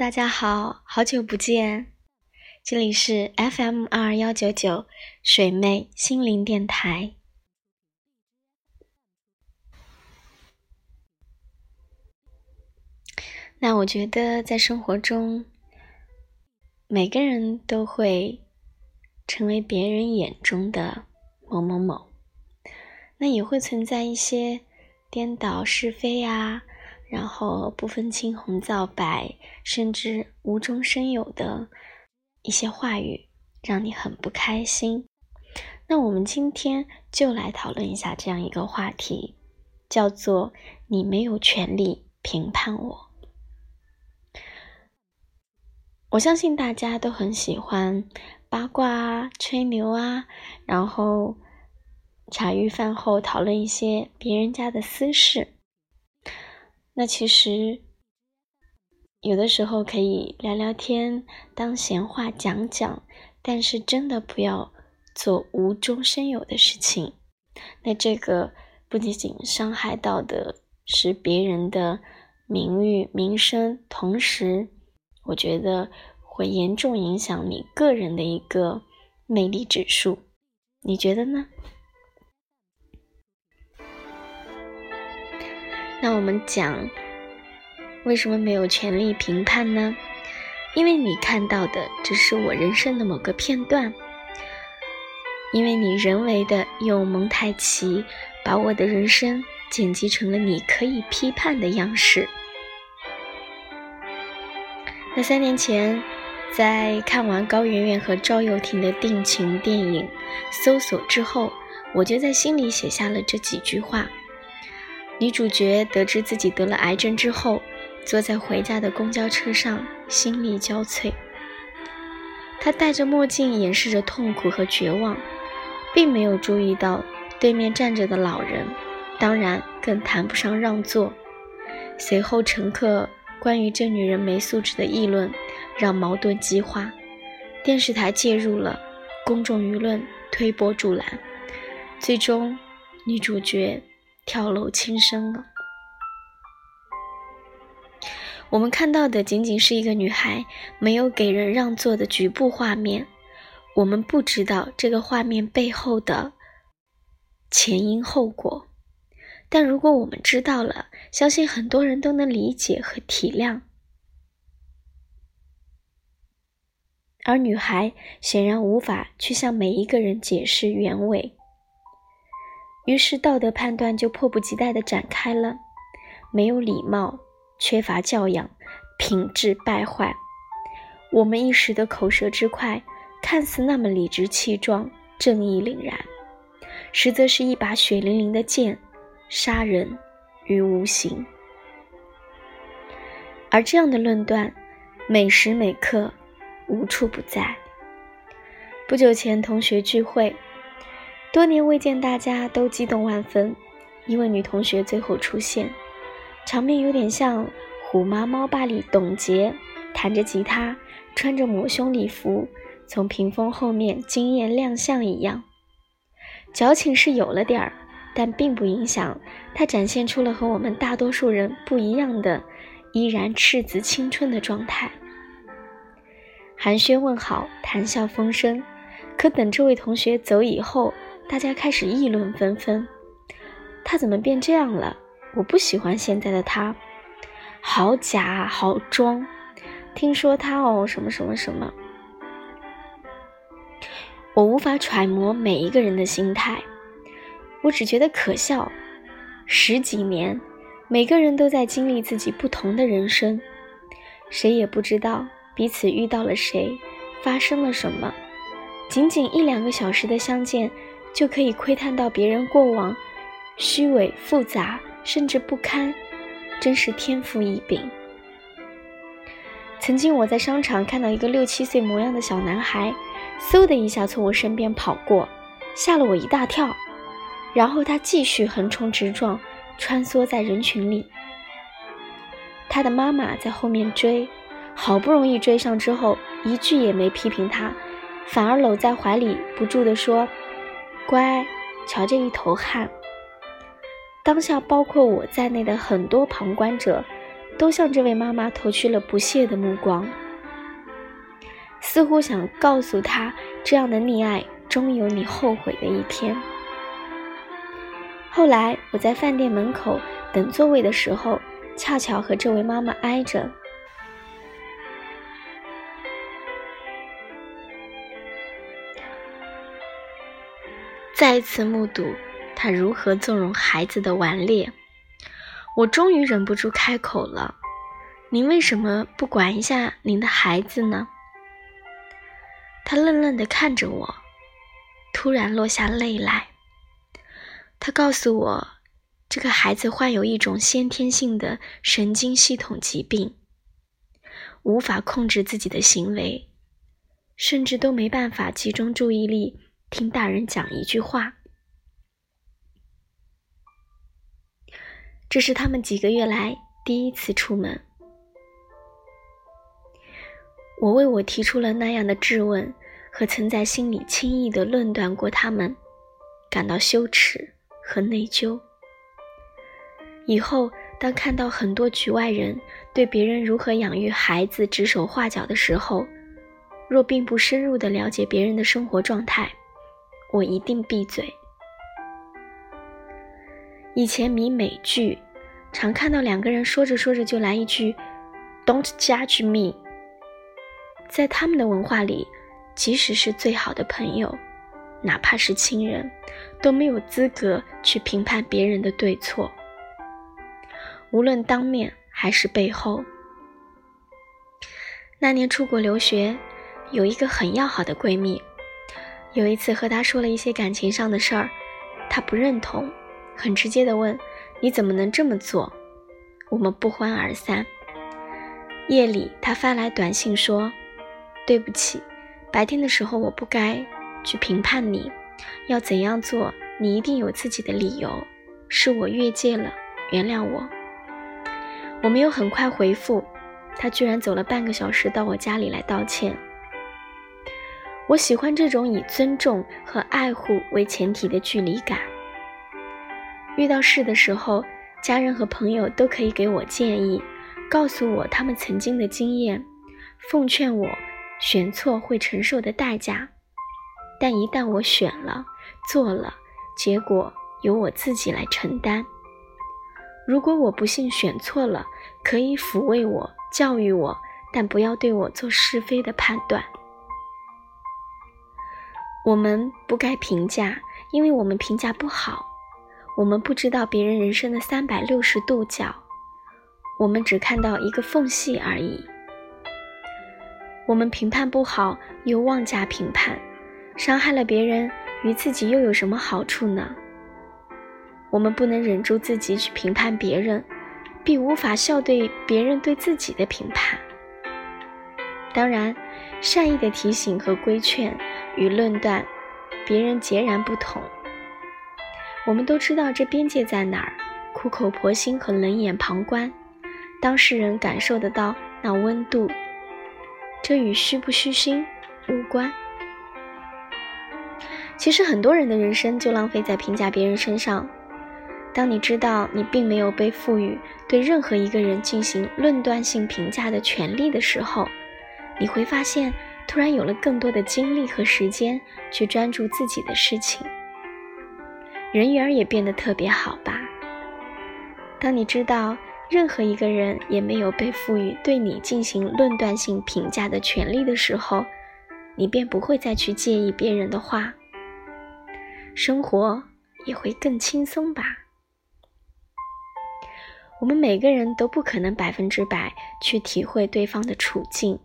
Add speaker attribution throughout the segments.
Speaker 1: 大家好，好久不见，这里是 FM 二幺九九水妹心灵电台。那我觉得在生活中，每个人都会成为别人眼中的某某某，那也会存在一些颠倒是非啊。然后不分青红皂白，甚至无中生有的一些话语，让你很不开心。那我们今天就来讨论一下这样一个话题，叫做“你没有权利评判我”。我相信大家都很喜欢八卦啊、吹牛啊，然后茶余饭后讨论一些别人家的私事。那其实有的时候可以聊聊天，当闲话讲讲，但是真的不要做无中生有的事情。那这个不仅仅伤害到的是别人的名誉名声，同时我觉得会严重影响你个人的一个魅力指数。你觉得呢？那我们讲，为什么没有权利评判呢？因为你看到的只是我人生的某个片段，因为你人为的用蒙太奇把我的人生剪辑成了你可以批判的样式。那三年前，在看完高圆圆和赵又廷的定情电影《搜索》之后，我就在心里写下了这几句话。女主角得知自己得了癌症之后，坐在回家的公交车上，心力交瘁。她戴着墨镜，掩饰着痛苦和绝望，并没有注意到对面站着的老人，当然更谈不上让座。随后，乘客关于这女人没素质的议论，让矛盾激化。电视台介入了，公众舆论推波助澜，最终，女主角。跳楼轻生了。我们看到的仅仅是一个女孩没有给人让座的局部画面，我们不知道这个画面背后的前因后果。但如果我们知道了，相信很多人都能理解和体谅。而女孩显然无法去向每一个人解释原委。于是道德判断就迫不及待地展开了，没有礼貌，缺乏教养，品质败坏。我们一时的口舌之快，看似那么理直气壮、正义凛然，实则是一把血淋淋的剑，杀人于无形。而这样的论断，每时每刻，无处不在。不久前同学聚会。多年未见，大家都激动万分。一位女同学最后出现，场面有点像《虎妈猫爸》里董洁弹着吉他，穿着抹胸礼服从屏风后面惊艳亮相一样。矫情是有了点儿，但并不影响她展现出了和我们大多数人不一样的依然赤子青春的状态。寒暄问好，谈笑风生。可等这位同学走以后，大家开始议论纷纷，他怎么变这样了？我不喜欢现在的他，好假，好装。听说他哦，什么什么什么。我无法揣摩每一个人的心态，我只觉得可笑。十几年，每个人都在经历自己不同的人生，谁也不知道彼此遇到了谁，发生了什么。仅仅一两个小时的相见。就可以窥探到别人过往，虚伪、复杂，甚至不堪，真是天赋异禀。曾经我在商场看到一个六七岁模样的小男孩，嗖的一下从我身边跑过，吓了我一大跳。然后他继续横冲直撞，穿梭在人群里。他的妈妈在后面追，好不容易追上之后，一句也没批评他，反而搂在怀里，不住地说。乖，瞧这一头汗。当下包括我在内的很多旁观者，都向这位妈妈投去了不屑的目光，似乎想告诉她，这样的溺爱终有你后悔的一天。后来我在饭店门口等座位的时候，恰巧和这位妈妈挨着，再一次目睹他如何纵容孩子的顽劣。我终于忍不住开口了：“您为什么不管一下您的孩子呢？”他愣愣地看着我，突然落下泪来。他告诉我，这个孩子患有一种先天性的神经系统疾病，无法控制自己的行为，甚至都没办法集中注意力听大人讲一句话。这是他们几个月来第一次出门。我为我提出了那样的质问和曾在心里轻易的论断过他们，感到羞耻和内疚。以后当看到很多局外人对别人如何养育孩子指手画脚的时候，若并不深入的了解别人的生活状态，我一定闭嘴。以前迷美剧，常看到两个人说着说着就来一句 “Don't judge me”。在他们的文化里，即使是最好的朋友，哪怕是亲人，都没有资格去评判别人的对错，无论当面还是背后。那年出国留学，有一个很要好的闺蜜，有一次和他说了一些感情上的事儿，他不认同。很直接的问：“你怎么能这么做？”我们不欢而散。夜里，他发来短信说：“对不起，白天的时候我不该去评判你，要怎样做，你一定有自己的理由，是我越界了，原谅我。”我没有很快回复，他居然走了半个小时到我家里来道歉。我喜欢这种以尊重和爱护为前提的距离感。遇到事的时候，家人和朋友都可以给我建议，告诉我他们曾经的经验，奉劝我选错会承受的代价。但一旦我选了、做了，结果由我自己来承担。如果我不幸选错了，可以抚慰我、教育我，但不要对我做是非的判断。我们不该评价，因为我们评价不好。我们不知道别人人生的三百六十度角，我们只看到一个缝隙而已。我们评判不好，又妄加评判，伤害了别人，与自己又有什么好处呢？我们不能忍住自己去评判别人，并无法笑对别人对自己的评判。当然，善意的提醒和规劝与论断，别人截然不同。我们都知道这边界在哪儿，苦口婆心和冷眼旁观，当事人感受得到那温度，这与虚不虚心无关。其实很多人的人生就浪费在评价别人身上。当你知道你并没有被赋予对任何一个人进行论断性评价的权利的时候，你会发现突然有了更多的精力和时间去专注自己的事情。人缘也变得特别好吧？当你知道任何一个人也没有被赋予对你进行论断性评价的权利的时候，你便不会再去介意别人的话，生活也会更轻松吧。我们每个人都不可能百分之百去体会对方的处境，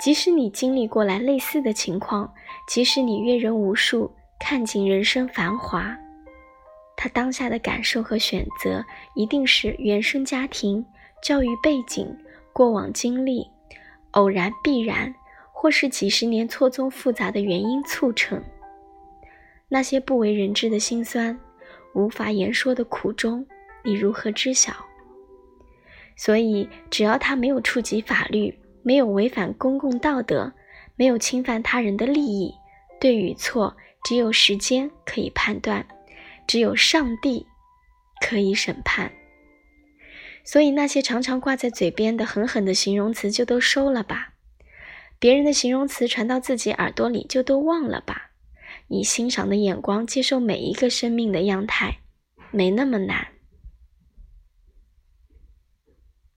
Speaker 1: 即使你经历过来类似的情况，即使你阅人无数。看尽人生繁华，他当下的感受和选择，一定是原生家庭、教育背景、过往经历、偶然必然，或是几十年错综复杂的原因促成。那些不为人知的辛酸，无法言说的苦衷，你如何知晓？所以，只要他没有触及法律，没有违反公共道德，没有侵犯他人的利益，对与错。只有时间可以判断，只有上帝可以审判。所以那些常常挂在嘴边的狠狠的形容词就都收了吧。别人的形容词传到自己耳朵里就都忘了吧。以欣赏的眼光接受每一个生命的样态，没那么难。